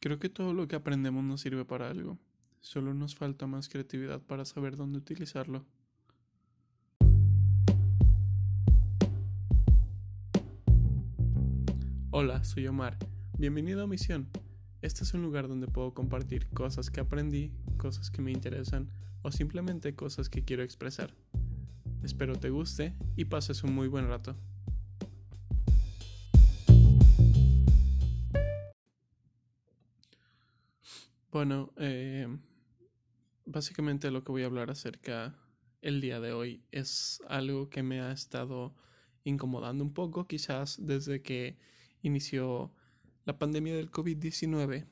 Creo que todo lo que aprendemos nos sirve para algo. Solo nos falta más creatividad para saber dónde utilizarlo. Hola, soy Omar. Bienvenido a Misión. Este es un lugar donde puedo compartir cosas que aprendí, cosas que me interesan o simplemente cosas que quiero expresar. Espero te guste y pases un muy buen rato. Bueno, eh, básicamente lo que voy a hablar acerca el día de hoy es algo que me ha estado incomodando un poco, quizás desde que inició la pandemia del COVID-19.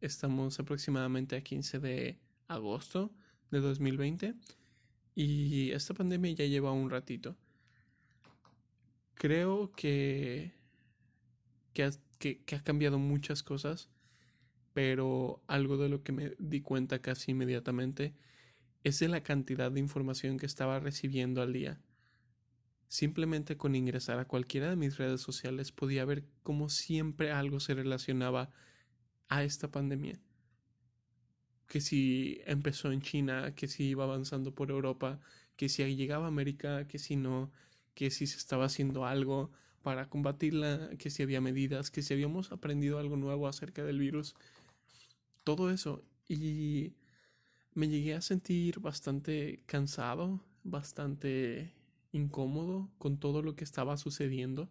Estamos aproximadamente a 15 de agosto de 2020 y esta pandemia ya lleva un ratito. Creo que, que, que ha cambiado muchas cosas pero algo de lo que me di cuenta casi inmediatamente es de la cantidad de información que estaba recibiendo al día. Simplemente con ingresar a cualquiera de mis redes sociales podía ver cómo siempre algo se relacionaba a esta pandemia. Que si empezó en China, que si iba avanzando por Europa, que si llegaba a América, que si no, que si se estaba haciendo algo para combatirla, que si había medidas, que si habíamos aprendido algo nuevo acerca del virus todo eso y me llegué a sentir bastante cansado, bastante incómodo con todo lo que estaba sucediendo.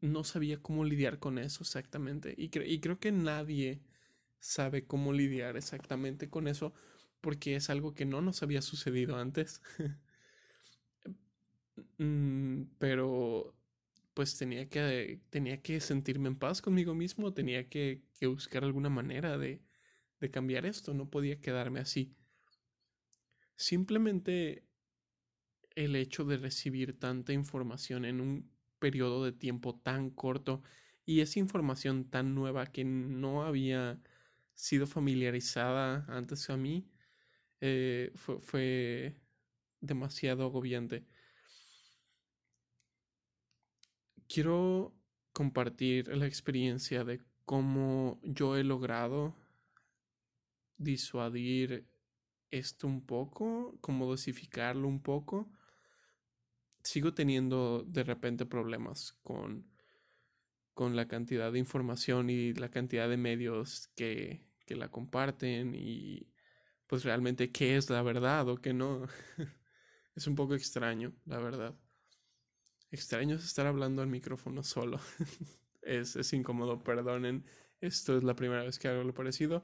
No sabía cómo lidiar con eso exactamente y, y creo que nadie sabe cómo lidiar exactamente con eso porque es algo que no nos había sucedido antes. Mm, pero pues tenía que, tenía que sentirme en paz conmigo mismo, tenía que, que buscar alguna manera de, de cambiar esto, no podía quedarme así. Simplemente el hecho de recibir tanta información en un periodo de tiempo tan corto y esa información tan nueva que no había sido familiarizada antes a mí eh, fue, fue demasiado agobiante. Quiero compartir la experiencia de cómo yo he logrado disuadir esto un poco, cómo dosificarlo un poco. Sigo teniendo de repente problemas con, con la cantidad de información y la cantidad de medios que, que la comparten y pues realmente qué es la verdad o qué no. es un poco extraño, la verdad. Extraño estar hablando al micrófono solo. es, es incómodo, perdonen. Esto es la primera vez que hago lo parecido,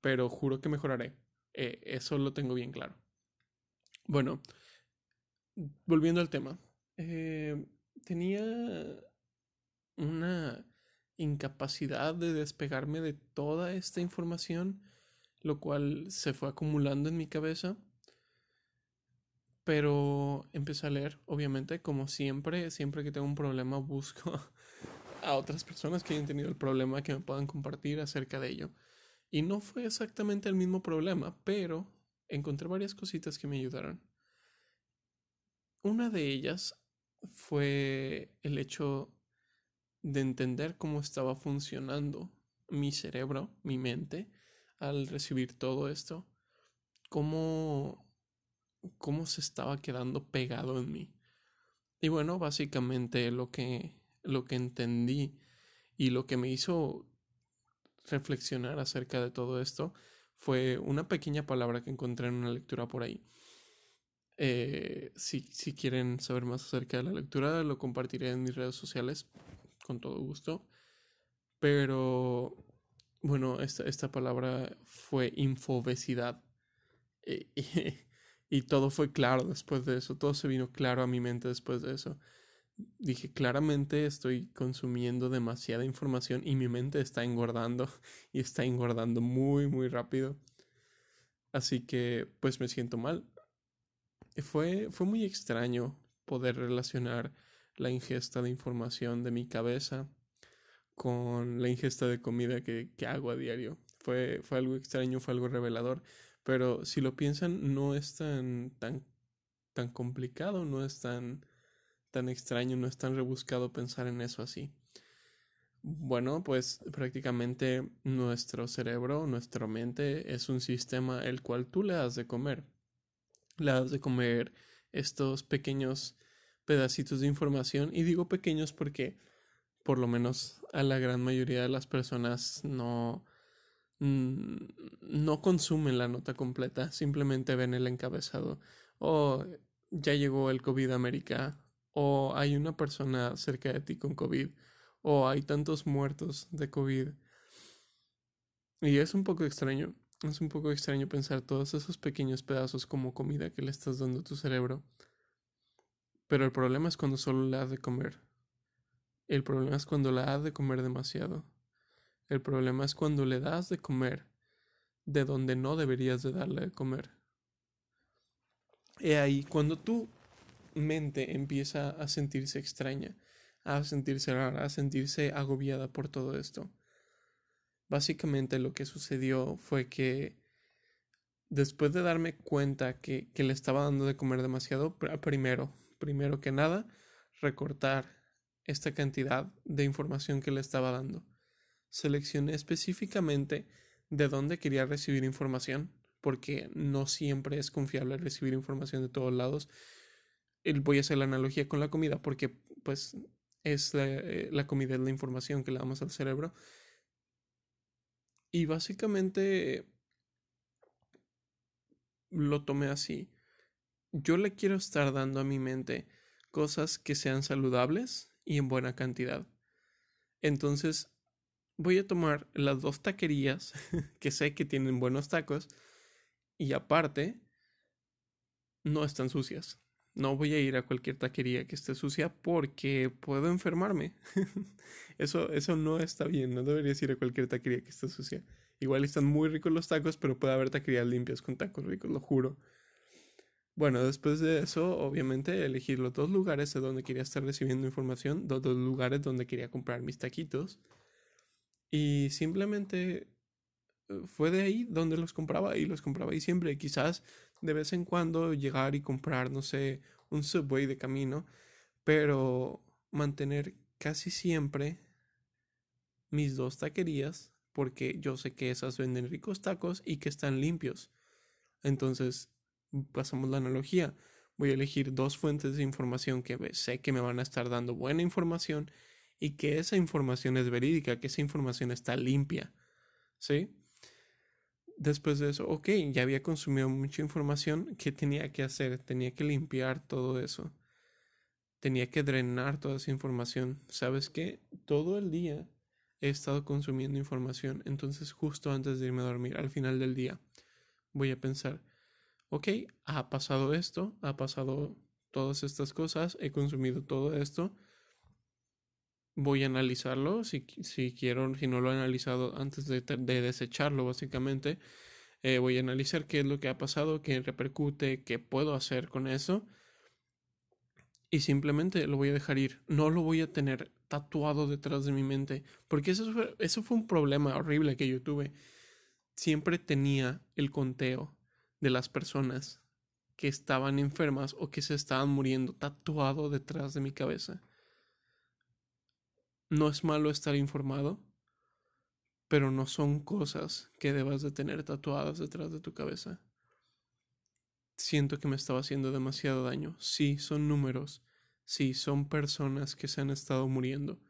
pero juro que mejoraré. Eh, eso lo tengo bien claro. Bueno, volviendo al tema. Eh, tenía una incapacidad de despegarme de toda esta información, lo cual se fue acumulando en mi cabeza pero empecé a leer, obviamente, como siempre, siempre que tengo un problema busco a otras personas que hayan tenido el problema que me puedan compartir acerca de ello. Y no fue exactamente el mismo problema, pero encontré varias cositas que me ayudaron. Una de ellas fue el hecho de entender cómo estaba funcionando mi cerebro, mi mente, al recibir todo esto. Cómo cómo se estaba quedando pegado en mí. Y bueno, básicamente lo que, lo que entendí y lo que me hizo reflexionar acerca de todo esto fue una pequeña palabra que encontré en una lectura por ahí. Eh, si, si, quieren saber más acerca de la lectura, lo compartiré en mis redes sociales con todo gusto. Pero bueno, esta, esta palabra fue infobesidad. Eh, y todo fue claro después de eso, todo se vino claro a mi mente después de eso. Dije, claramente estoy consumiendo demasiada información y mi mente está engordando y está engordando muy, muy rápido. Así que pues me siento mal. Fue, fue muy extraño poder relacionar la ingesta de información de mi cabeza con la ingesta de comida que, que hago a diario. Fue, fue algo extraño, fue algo revelador. Pero si lo piensan, no es tan, tan, tan complicado, no es tan, tan extraño, no es tan rebuscado pensar en eso así. Bueno, pues prácticamente nuestro cerebro, nuestra mente es un sistema el cual tú le das de comer. Le das de comer estos pequeños pedacitos de información y digo pequeños porque por lo menos a la gran mayoría de las personas no no consumen la nota completa, simplemente ven el encabezado o ya llegó el COVID a América o hay una persona cerca de ti con COVID o hay tantos muertos de COVID. Y es un poco extraño, es un poco extraño pensar todos esos pequeños pedazos como comida que le estás dando a tu cerebro. Pero el problema es cuando solo le has de comer. El problema es cuando le has de comer demasiado. El problema es cuando le das de comer de donde no deberías de darle de comer. Y ahí, cuando tu mente empieza a sentirse extraña, a sentirse rara, a sentirse agobiada por todo esto. Básicamente lo que sucedió fue que después de darme cuenta que, que le estaba dando de comer demasiado, primero, primero que nada, recortar esta cantidad de información que le estaba dando. Seleccioné específicamente de dónde quería recibir información, porque no siempre es confiable recibir información de todos lados. Voy a hacer la analogía con la comida, porque pues es eh, la, comida, es la información que le damos al cerebro. Y básicamente lo tomé así. Yo le quiero estar dando a mi mente cosas que sean saludables y en buena cantidad. Entonces voy a tomar las dos taquerías que sé que tienen buenos tacos y aparte no están sucias. No voy a ir a cualquier taquería que esté sucia porque puedo enfermarme. eso, eso no está bien. No deberías ir a cualquier taquería que esté sucia. Igual están muy ricos los tacos, pero puede haber taquerías limpias con tacos ricos, lo juro. Bueno, después de eso, obviamente, elegir los dos lugares de donde quería estar recibiendo información, los dos lugares donde quería comprar mis taquitos. Y simplemente eh, fue de ahí donde los compraba y los compraba y siempre. Quizás de vez en cuando llegar y comprar, no sé, un subway de camino, pero mantener casi siempre mis dos taquerías porque yo sé que esas venden ricos tacos y que están limpios. Entonces, pasamos la analogía. Voy a elegir dos fuentes de información que sé que me van a estar dando buena información y que esa información es verídica, que esa información está limpia. ¿Sí? después de eso, ok, ya había consumido mucha información, ¿qué tenía que hacer? Tenía que limpiar todo eso. Tenía que drenar toda esa información. ¿Sabes qué? Todo el día he estado consumiendo información, entonces justo antes de irme a dormir, al final del día, voy a pensar, ok, ha pasado esto, ha pasado todas estas cosas, he consumido todo esto, voy a analizarlo, si, si quiero, si no lo he analizado antes de, desecharlo básicamente, eh, voy a analizar qué es lo que ha pasado, qué repercute, qué puedo hacer con eso. Y simplemente lo voy a dejar ir. No lo voy a tener tatuado detrás de mi mente. Porque eso eso fue un problema horrible que yo tuve. Siempre tenía el conteo de las personas que estaban enfermas o que se estaban muriendo tatuado detrás de mi cabeza. No es malo estar informado, pero no son cosas que debas de tener tatuadas detrás de tu cabeza. Siento que me estaba haciendo demasiado daño. Sí, son números. Sí, son personas que se han estado muriendo.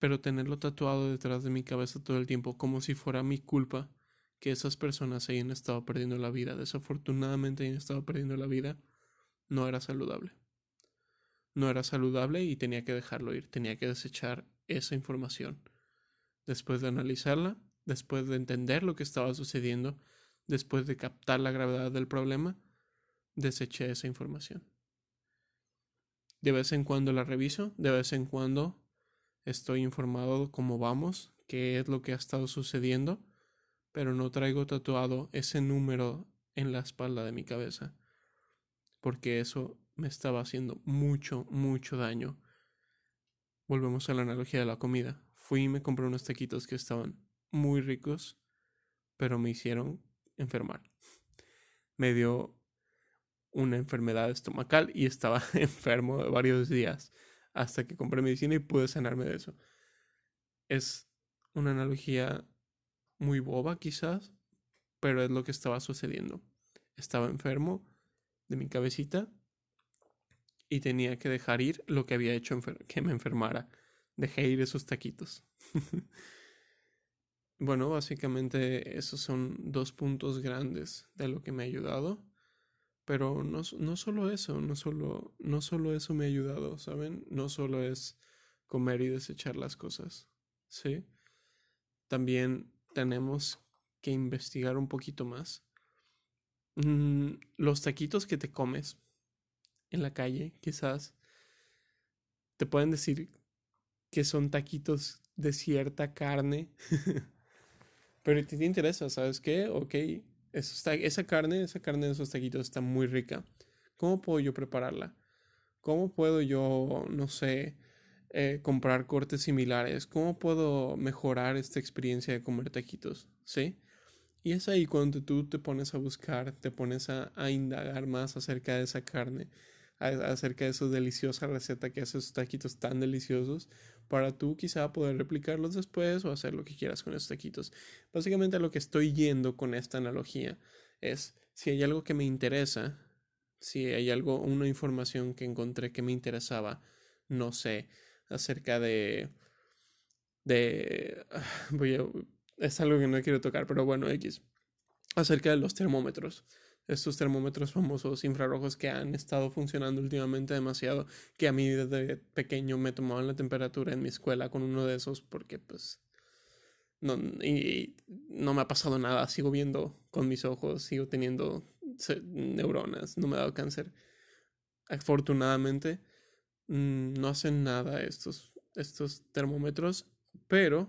Pero tenerlo tatuado detrás de mi cabeza todo el tiempo como si fuera mi culpa que esas personas hayan estado perdiendo la vida, desafortunadamente hayan estado perdiendo la vida, no era saludable no era saludable y tenía que dejarlo ir, tenía que desechar esa información. Después de analizarla, después de entender lo que estaba sucediendo, después de captar la gravedad del problema, deseché esa información. De vez en cuando la reviso, de vez en cuando estoy informado cómo vamos, qué es lo que ha estado sucediendo, pero no traigo tatuado ese número en la espalda de mi cabeza, porque eso me estaba haciendo mucho, mucho daño. Volvemos a la analogía de la comida. Fui y me compré unos taquitos que estaban muy ricos, pero me hicieron enfermar. Me dio una enfermedad estomacal y estaba enfermo varios días. hasta que compré medicina y pude sanarme de eso. Es una analogía muy boba quizás, pero es lo que estaba sucediendo. Estaba enfermo de mi cabecita y tenía que dejar ir lo que había hecho que me enfermara. Dejé ir esos taquitos. bueno, básicamente esos son dos puntos grandes de lo que me ha ayudado. Pero no, no solo eso, no solo, no solo eso me ha ayudado, ¿saben? No solo es comer y desechar las cosas, ¿sí? También tenemos que investigar un poquito más. Mm, los taquitos que te comes en la calle, quizás, te pueden decir que son taquitos de cierta carne. Pero si te interesa, ¿sabes qué? Ok, esa carne, esa carne de esos taquitos está muy rica. ¿Cómo puedo yo prepararla? ¿Cómo puedo yo, no sé, eh, comprar cortes similares? ¿Cómo puedo mejorar esta experiencia de comer taquitos? ¿Sí? Y es ahí cuando tú te pones a buscar, te pones a indagar más acerca de esa carne, acerca de esa deliciosa receta que hace esos taquitos tan deliciosos para tú quizá poder replicarlos después o hacer lo que quieras con esos taquitos. Básicamente lo que estoy yendo con esta analogía es si hay algo que me interesa, si hay algo, una información que encontré que me interesaba, no sé, acerca de... de... Voy a, es algo que no quiero tocar, pero bueno, X. Acerca de los termómetros estos termómetros famosos infrarrojos que han estado funcionando últimamente demasiado, que a mí desde pequeño me tomaban la temperatura en mi escuela con uno de esos porque pues no, y, no me ha pasado nada, sigo viendo con mis ojos, sigo teniendo neuronas, no me ha dado cáncer. Afortunadamente mm, no hacen nada estos, estos termómetros, pero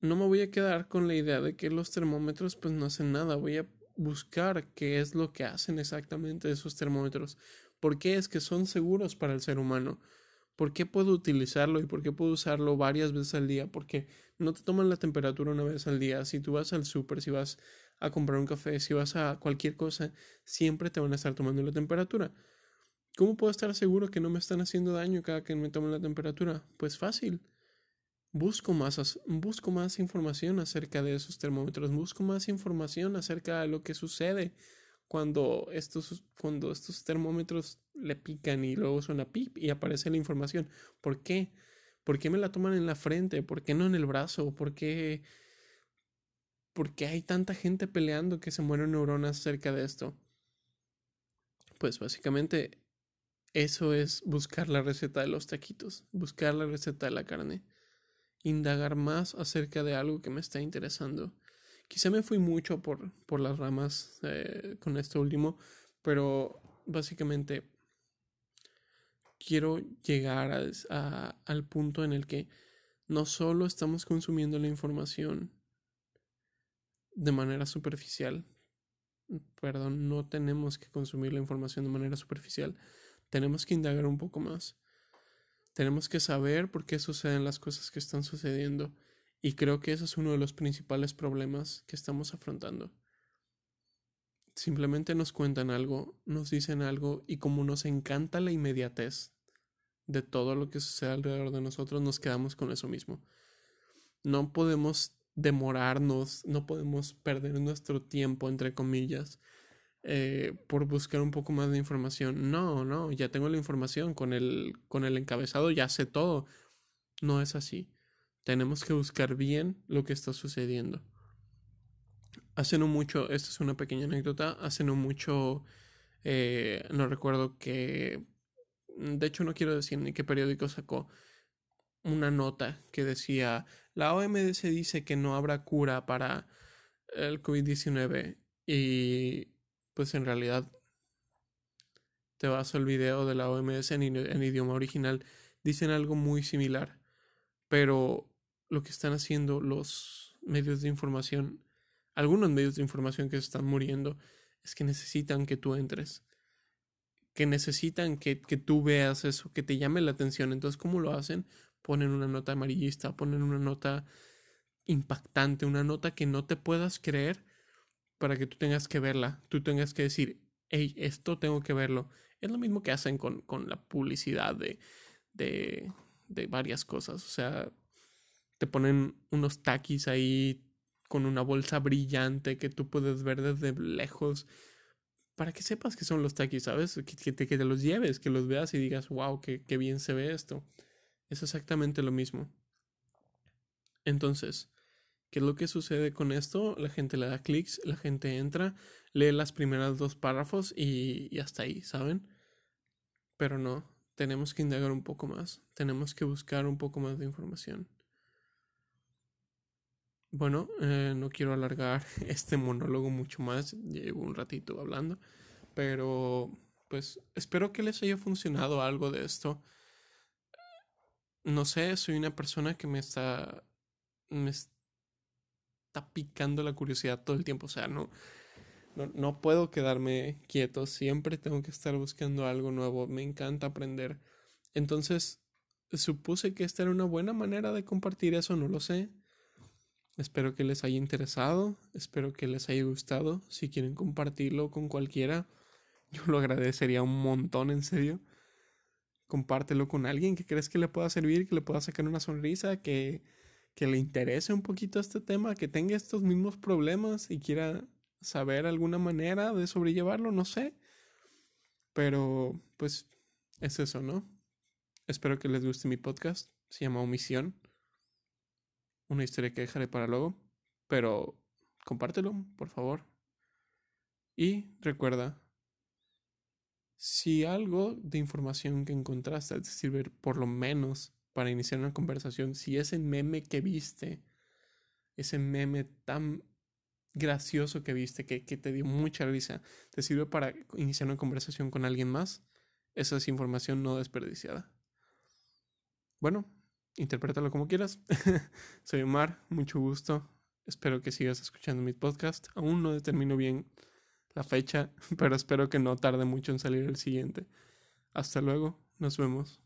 no me voy a quedar con la idea de que los termómetros pues no hacen nada, voy a buscar qué es lo que hacen exactamente esos termómetros. ¿Por qué es que son seguros para el ser humano? ¿Por qué puedo utilizarlo y por qué puedo usarlo varias veces al día? Porque no te toman la temperatura una vez al día. Si tú vas al súper, si vas a comprar un café, si vas a cualquier cosa, siempre te van a estar tomando la temperatura. ¿Cómo puedo estar seguro que no me están haciendo daño cada que me tomen la temperatura? Pues fácil busco más, busco más información acerca de esos termómetros, busco más información acerca de lo que sucede cuando estos, cuando estos termómetros le pican y luego suena pip y aparece la información. ¿Por qué? ¿Por qué me la toman en la frente? ¿Por qué no en el brazo? ¿Por qué, ¿Por qué hay tanta gente peleando que se mueren neuronas acerca de esto? Pues básicamente eso es buscar la receta de los taquitos, buscar la receta de la carne indagar más acerca de algo que me está interesando. Quizá me fui mucho por, por las ramas eh, con esto último, pero básicamente quiero llegar al punto en el que no solo estamos consumiendo la información de manera superficial, perdón, no tenemos que consumir la información de manera superficial, tenemos que indagar un poco más. Tenemos que saber por qué suceden las cosas que están sucediendo y creo que ese es uno de los principales problemas que estamos afrontando. Simplemente nos cuentan algo, nos dicen algo y como nos encanta la inmediatez de todo lo que sucede alrededor de nosotros, nos quedamos con eso mismo. No podemos demorarnos, no podemos perder nuestro tiempo, entre comillas, eh, por buscar un poco más de información. No, no, ya tengo la información con el, con el encabezado, ya sé todo. No es así. Tenemos que buscar bien lo que está sucediendo. Hace no mucho, esta es una pequeña anécdota, hace no mucho, eh, no recuerdo que, de hecho no quiero decir ni qué periódico sacó una nota que decía, la OMS dice que no habrá cura para el COVID-19 y pues en realidad te vas al video de la OMS en, idioma original, dicen algo muy similar, pero lo que están haciendo los medios de información, algunos medios de información que se están muriendo, es que necesitan que tú entres, que necesitan que, que tú veas eso, que te llame la atención. Entonces, ¿cómo lo hacen? Ponen una nota amarillista, ponen una nota impactante, una nota que no te puedas creer para que tú tengas que verla, tú tengas que decir, hey, esto tengo que verlo. Es lo mismo que hacen con, la publicidad de, de, varias cosas. O sea, te ponen unos taquis ahí con una bolsa brillante que tú puedes ver desde lejos para que sepas que son los taquis, ¿sabes? Que, te, los lleves, que los veas y digas, wow, qué, qué bien se ve esto. Es exactamente lo mismo. Entonces, ¿qué es lo que sucede con esto? La gente le da clics, la gente entra, lee las primeras dos párrafos y, hasta ahí, ¿saben? Pero no, tenemos que indagar un poco más, tenemos que buscar un poco más de información. Bueno, eh, no quiero alargar este monólogo mucho más, llevo un ratito hablando, pero pues espero que les haya funcionado algo de esto. No sé, soy una persona que me está está picando la curiosidad todo el tiempo, o sea, no no, no puedo quedarme quieto, siempre tengo que estar buscando algo nuevo, me encanta aprender. Entonces, supuse que esta era una buena manera de compartir eso, no lo sé Espero que les haya interesado, espero que les haya gustado. Si quieren compartirlo con cualquiera, yo lo agradecería un montón, en serio. Compártelo con alguien que crees que le pueda servir, que le pueda sacar una sonrisa, que, que le interese un poquito este tema, que tenga estos mismos problemas y quiera saber alguna manera de sobrellevarlo, no sé. Pero, pues, es eso, ¿no? Espero que les guste mi podcast. Se llama Omisión una historia que dejaré para luego, pero compártelo, por favor. Y recuerda, si algo de información que encontraste te sirve por lo menos para iniciar una conversación, si ese meme que viste, ese meme tan gracioso que viste, que, que te dio mucha risa, te sirve para iniciar una conversación con alguien más, esa es información no desperdiciada. Bueno, interprétalo como quieras. Soy Omar, mucho gusto. Espero que sigas escuchando mi podcast. Aún no determino bien la fecha, pero espero que no tarde mucho en salir el siguiente. Hasta luego, nos vemos.